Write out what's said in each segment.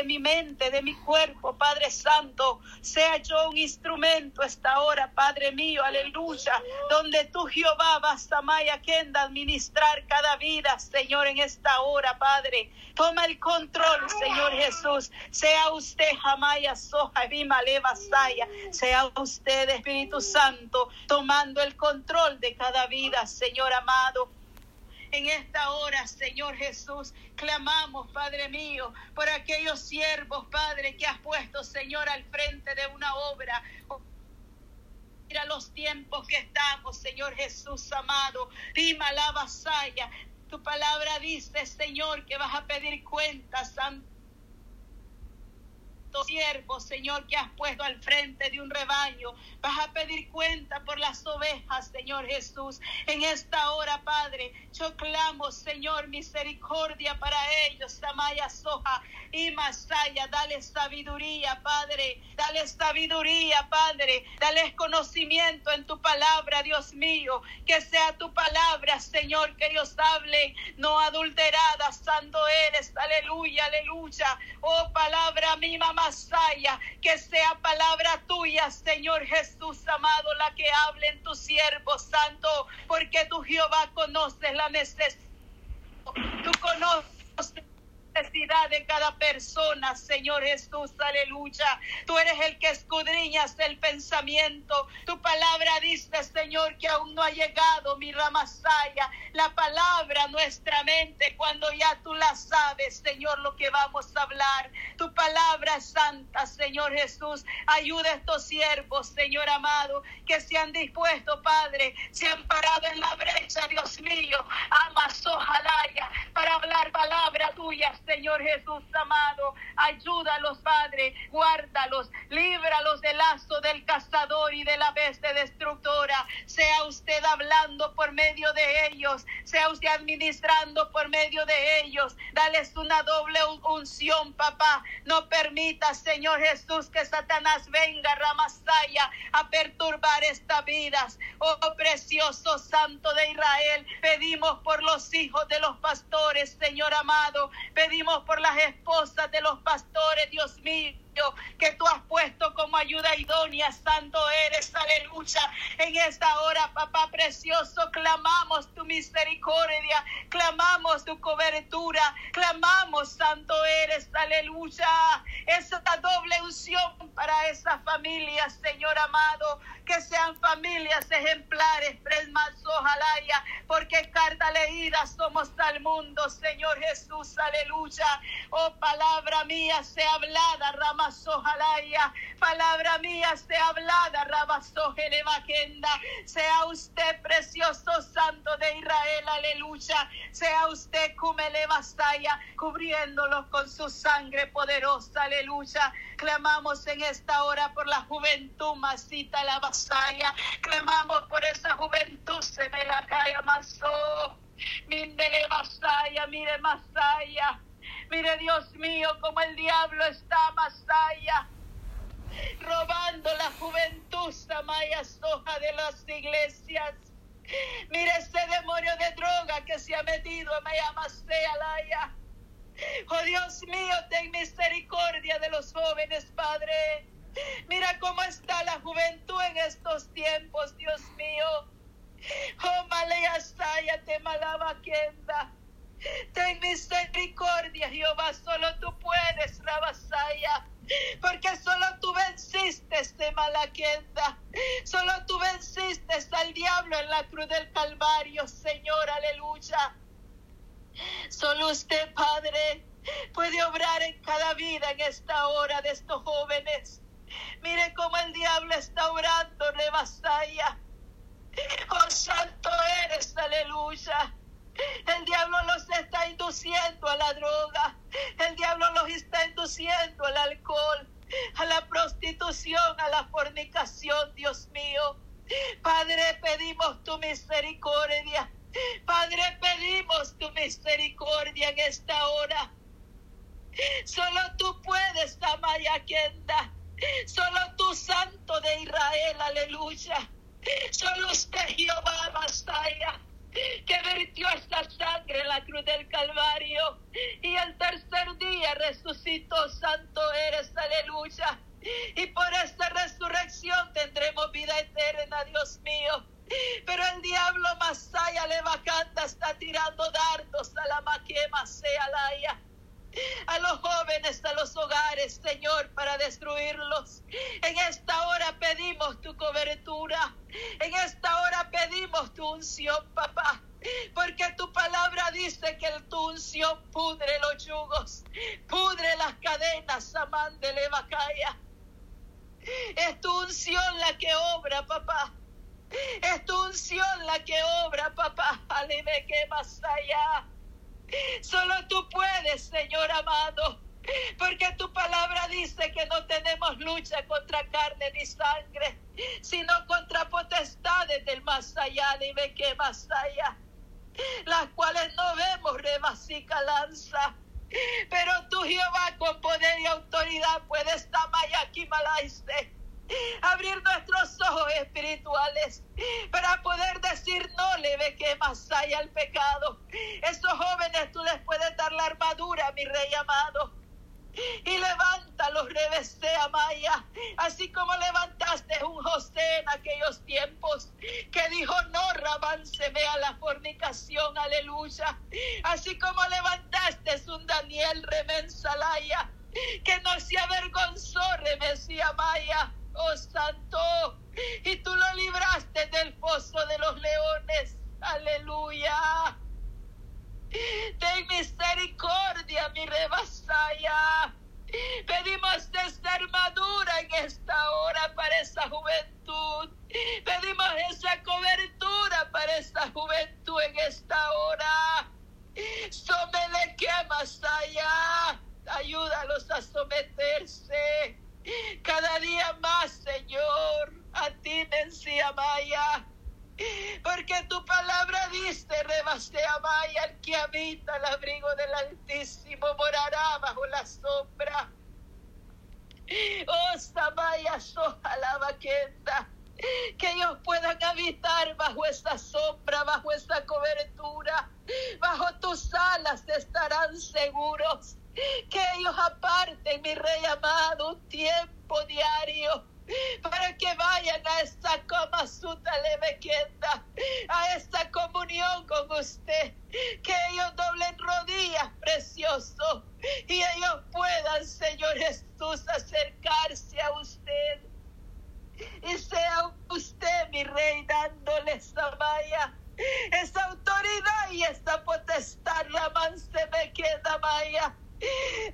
de mi mente, de mi cuerpo, Padre Santo. Sea yo un instrumento esta hora, Padre mío, aleluya. Donde tú, Jehová, vas a Maya Kenda administrar cada vida, Señor, en esta hora, Padre. Toma el control, Señor Jesús. Sea usted, Jamaya Soja, Vima Leva. Sea usted, Espíritu Santo, tomando el control de cada vida, Señor amado. En esta hora, Señor Jesús, clamamos, Padre mío, por aquellos siervos, Padre, que has puesto, Señor, al frente de una obra. Mira los tiempos que estamos, Señor Jesús amado. Dima la vasalla. Tu palabra dice, Señor, que vas a pedir cuentas, Santo siervo, Señor, que has puesto al frente de un rebaño. Vas a pedir cuenta por las ovejas, Señor Jesús. En esta hora, Padre, yo clamo, Señor, misericordia para ellos. Samaya Soja y Masaya, dale sabiduría, Padre. Dale sabiduría, Padre. Dale conocimiento en tu palabra, Dios mío. Que sea tu palabra, Señor, que Dios hable, no adulterada. Santo eres, aleluya, aleluya. Oh, palabra mi mamá que sea palabra tuya, Señor Jesús amado, la que hable en tu siervo santo, porque tu Jehová conoces la necesidad. Tú conoces necesidad de cada persona, Señor Jesús, aleluya. Tú eres el que escudriñas el pensamiento. Tu palabra dice, Señor, que aún no ha llegado mi ramasaya. La palabra, nuestra mente, cuando ya tú la sabes, Señor, lo que vamos a hablar. Tu palabra santa, Señor Jesús. Ayuda a estos siervos, Señor amado, que se han dispuesto, Padre, se han parado en la brecha, Dios mío. Amas, para hablar palabra Señor Jesús amado. Ayúdalos, Padre, guárdalos, líbralos del lazo del cazador y de la bestia destructora. Sea usted hablando por medio de ellos, sea usted administrando por medio de ellos. Dales una doble unción, papá. No permita, Señor Jesús, que Satanás venga, Ramasaya, a perturbar estas vidas. Oh precioso Santo de Israel, pedimos por los hijos de los pastores, Señor amado. Pedimos por las esposas de los pastores, Dios mío que tú has puesto como ayuda idónea, santo eres, aleluya. En esta hora, papá precioso, clamamos tu misericordia, clamamos tu cobertura, clamamos, santo eres, aleluya. Esa doble unción para esas familias, Señor amado, que sean familias ejemplares, ojalá, porque carta leída somos al mundo, Señor Jesús, aleluya. Oh, palabra mía sea hablada, rama Jalaya. Palabra mía sea hablada, Rabasojelevagenda. Sea usted precioso santo de Israel, aleluya. Sea usted Kumelevasaya, cubriéndolos con su sangre poderosa, aleluya. Clamamos en esta hora por la juventud, masita la vasaya. Clamamos por esa juventud, se me la cae masó. Mindele vasaya, mire masaya. Mire, Dios mío, como el diablo está allá, robando la juventud, Samaya Soja de las iglesias. Mire ese demonio de droga que se ha metido en Alaya. Oh Dios mío, ten misericordia de los jóvenes, Padre. Mira cómo está la juventud en estos tiempos, Dios mío. Oh Malaya Saya, te malaba Kenda. Ten misericordia, Jehová, solo tú puedes, Rabasaya. Porque solo tú venciste este malaquenda. Solo tú venciste al diablo en la cruz del Calvario, Señor, aleluya. Solo usted, Padre, puede obrar en cada vida en esta hora de estos jóvenes. Mire cómo el diablo está orando, Rebasaya. Oh, santo eres, aleluya. El diablo los está induciendo a la droga. El diablo los está induciendo al alcohol, a la prostitución, a la fornicación, Dios mío. Padre, pedimos tu misericordia. Padre, pedimos tu misericordia en esta hora. Solo tú puedes, Amaya Kenda. Solo tú, Santo de Israel, aleluya. Solo usted, Jehová, Masaya que vertió esta sangre en la cruz del Calvario y el tercer día resucitó, santo eres, aleluya. Y por esta resurrección tendremos vida eterna, Dios mío. Pero el diablo Masaya Levacanta está tirando dardos a la maquema sea laia a los jóvenes, a los hogares, Señor, para destruirlos. En esta hora pedimos tu cobertura. En esta hora pedimos tu unción, papá. Porque tu palabra dice que el tu unción pudre los yugos, pudre las cadenas, amán de Levacaya. Es tu unción la que obra, papá. Es tu unción la que obra, papá. Alime que más allá. Señor amado. Porque tu palabra dice que no tenemos lucha contra carne ni sangre, sino contra potestades del más allá, dime que más allá, las cuales no vemos rebasica lanza. Pero tú, Jehová, con poder y autoridad, puedes aquí malaiste abrir nuestros ojos espirituales para poder decir no le ve que más hay al pecado. Esos jóvenes tú les puedes dar la armadura, mi rey amado. Y levántalos, reveste a Maya, así como levantaste un José en aquellos tiempos que dijo no, Rabán se vea la fornicación, aleluya. Así como levantaste un Daniel remensalaya que no se avergonzó, remesía Maya oh santo, y tú lo libraste del foso de los leones. Aleluya. Ten misericordia, mi rebasaya. Pedimos esta armadura en esta hora para esa juventud. Pedimos esa cobertura para esta juventud en esta hora. Somele que más allá. Ayúdalos a someterse cada día más, Señor, a ti me Amaya. Porque tu palabra dice, rebasé Amaya, el que habita el abrigo del Altísimo morará bajo la sombra. Oh, Samaya, soja la vaqueta. Que ellos puedan habitar bajo esta sombra, bajo esta cobertura. Bajo tus alas estarán seguros que ellos aparten, mi rey amado, un tiempo diario para que vayan a esta coma suta a esta comunión con usted, que ellos doblen rodillas, precioso, y ellos puedan, Señor Jesús, acercarse a usted. Y sea usted, mi rey, dándole esa maya, esa autoridad y esta potestad, la man se me queda, Maya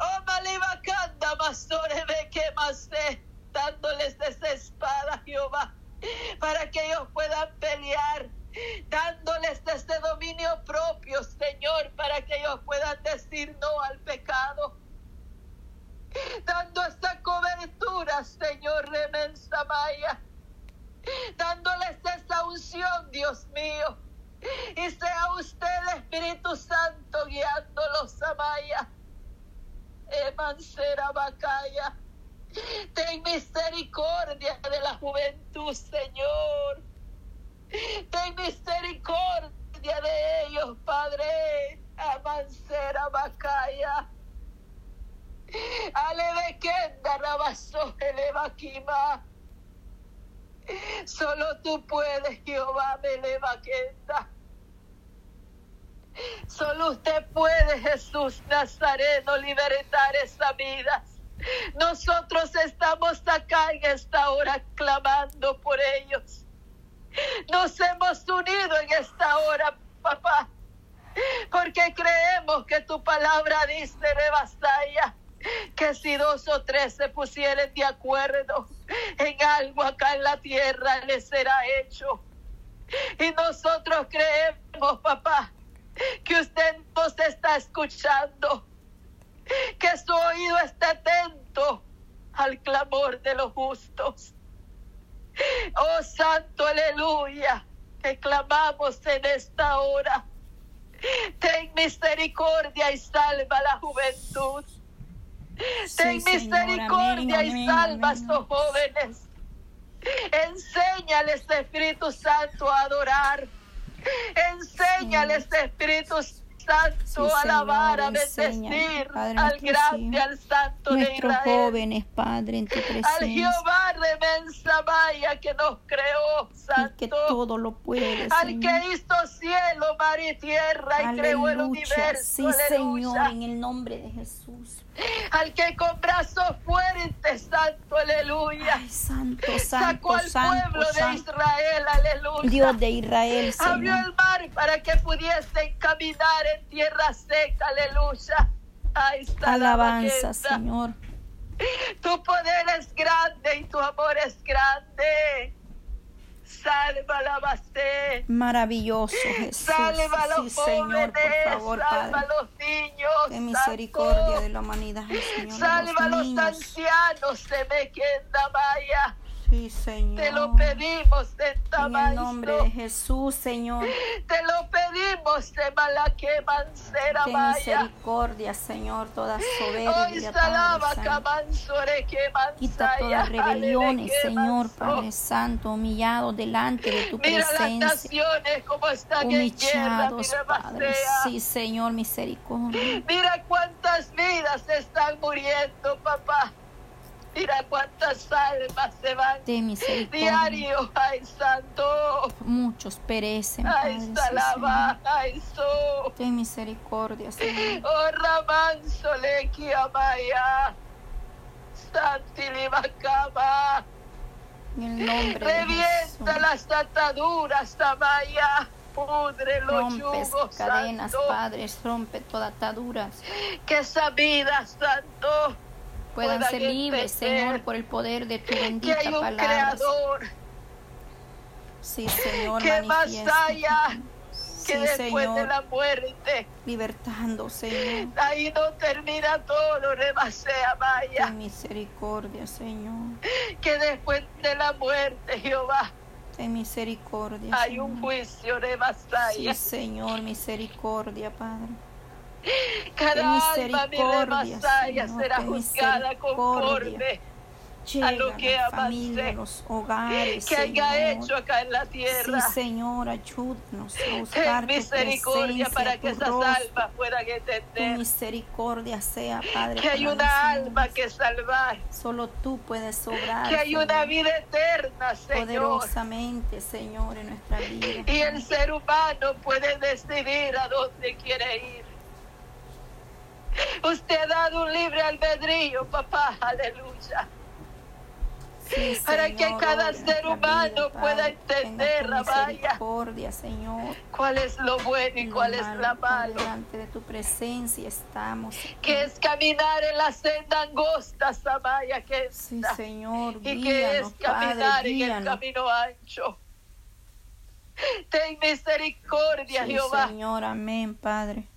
Oh, Malibacanda, Mastore, ve que más dándoles esa espada, Jehová, para que ellos puedan pelear, dándoles este dominio propio, Señor, para que ellos puedan decir no al pecado. Dando esta cobertura, Señor, remensa Maya, dándoles esa unción, Dios mío. Y sea usted el Espíritu Santo guiándolos, Amaya Emancera Bacaya. Ten misericordia de la juventud, Señor. Ten misericordia de ellos, Padre. Amancera Bacaya. Alevequenda Rabaso Elevaquima. Solo tú puedes, Jehová, me levaquenda. Solo usted puede, Jesús Nazareno, libertar esa vida. Nosotros estamos acá en esta hora clamando por ellos. Nos hemos unido en esta hora, papá, porque creemos que tu palabra dice, Rebastaya, que si dos o tres se pusieren de acuerdo en algo acá en la tierra, les será hecho. Y nosotros creemos, papá, que usted nos está escuchando, que su oído está al clamor de los justos. Oh Santo, aleluya, que clamamos en esta hora. Ten misericordia y salva la juventud. Ten misericordia y salva a esos jóvenes. Enséñales, Espíritu Santo, a adorar Enséñales, Espíritu Santo, Sí, alabar, a bendecir al grande, al Santo de Israel. jóvenes, Padre, en tu Al vaya que nos creó, Y que Santo. todo lo puede, Al Señor. que hizo cielo, mar y tierra y creó el universo. Sí, Señor, en el nombre de Jesús. Al que con brazos fuertes, Santo, aleluya. Ay, santo, Sacó santo, al santo, pueblo de santo. Israel, aleluya. Dios de Israel, Abrió Señor. el mar para que pudiesen caminar en tierra seca, aleluya. Alabanza. Señor. Tu poder es grande y tu amor es grande. Salva la base. Maravilloso, Jesús. Salva a Sí, los Señor, por jóvenes, favor, salva a los niños. Ten misericordia Santo. de la humanidad, Señor. de Salva a los los ancianos, se me queda vaya. Sí, Señor. Te lo pedimos de En el nombre de. Jesús, Señor. Te lo pedimos de Malaque Mancera Ten misericordia, Señor, toda soberbia, Padre Santo. Quita todas rebeliones, Señor. Padre Santo, humillados delante de tu Mira las presencia. naciones como están en Humillados, mira Padre. Sí, Señor, misericordia. Mira cuántas vidas están muriendo, papá. Mira cuántas almas se van misericordia. diario. Ay, santo. Muchos perecen, Ay, salaba. Ay, so. Ten misericordia, Señor. Oh, Ramanso Leki Amaya. Santi Macama. En el nombre de Revienta las ataduras, Amaya. Pudre los Rompes yugos, cadenas, santo. Padre. Rompe todas ataduras. Que esa vida, santo. Puedan ser libres, Señor, por el poder de tu Que bendita hay un palabra. creador. Sí, Señor, Que allá. Que Sí, después de la muerte. libertando, Señor. Ahí no termina todo, Rebasea Maya. Ten misericordia, Señor. Que después de la muerte, Jehová, Ten misericordia, hay un juicio, Sí, Rebasaya. Señor, misericordia, Padre. Cada ten alma, Rebasaya, Señor, será ten juzgada conforme Llega lo que a familia, a los hogares, que haya Señor. hecho acá en la Sí, tierra. Señor, ayúdanos a Ten buscar tu misericordia para que tu esas almas puedan Tu entender misericordia sea, Padre. que hay una alma que salvar, Solo tú puedes obrar. que hay una vida eterna, Señor. Poderosamente, Señor, en nuestra vida. Y el ser humano puede decidir a dónde quiere ir. Usted ha dado un libre albedrío, papá, aleluya. Sí, para Señor, que cada ser humano vida, pueda entender, misericordia, Señor. ¿Cuál es lo bueno y cuál es la malo? Delante de tu presencia estamos. Que es caminar en la senda angosta, Samaya, que Sí, está. Señor, y que es caminar Padre, en el camino ancho. Ten misericordia, Sí, Jehová. Señor, amén, Padre.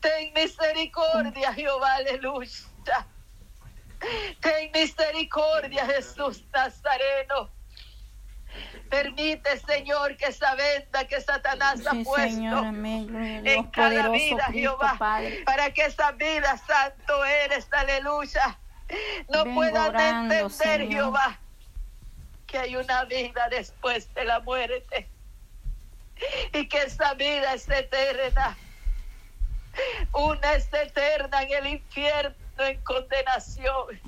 Ten misericordia, Jehová, aleluya. Ten misericordia, Jesús Nazareno. Permite, Señor, que esa venda que Satanás ha Sí, puesto amén. En cada vida, Cristo, Jehová, Padre. para que esa vida, santo eres, aleluya, no Vengo puedan orando, entender, Señor. Jehová, que hay una vida después de la muerte y que esa vida es eterna. Una es eterna en el infierno, en condenación,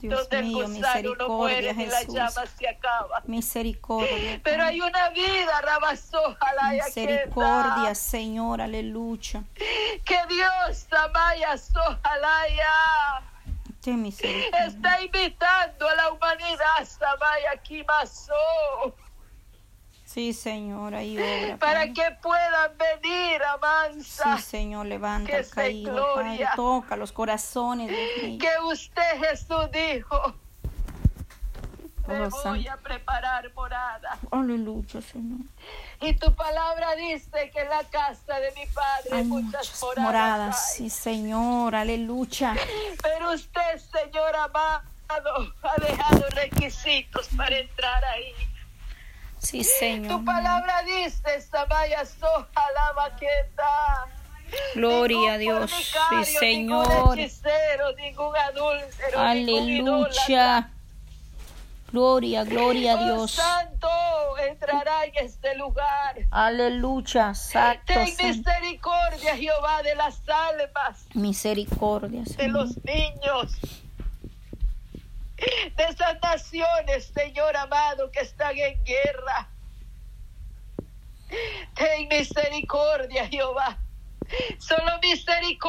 Dios donde el mío, gusano no muere ni la llama se acaba. Misericordia. Pero hay una vida, Rabazó, Jalaya, Misericordia, Señor, aleluya. que Dios, Amaya, Sojalaya, está invitando a la humanidad, Samaya, Kimaso, Sí, Señor, ahí obra. para Padre. que puedan venir, Amansa, Sí, Señor, levanta que se caído, Padre. gloria. Toca los corazones, mío. que usted, Jesús, dijo, me Oh, voy a preparar morada. Aleluya, Señor. Y tu palabra dice que en la casa de mi padre Hay muchas, muchas moradas. moradas. hay. Sí, Señor, aleluya. Pero usted, Señor amado, ha dejado requisitos para entrar ahí. Sí, Señor. Tu palabra dice, Samaya Soja la baqueta. Gloria a Dios. Sí, fornicario, Ningún Señor. hechicero, ningún adúltero. Aleluya. Gloria, gloria a Oh, Dios. santo, en entrará en este lugar. Aleluya, santo. Ten Señor. misericordia, Jehová, de las almas, Misericordia, de Señor. los niños, de esas naciones, Señor amado, que están en guerra. Ten misericordia, Jehová. Solo misericordia.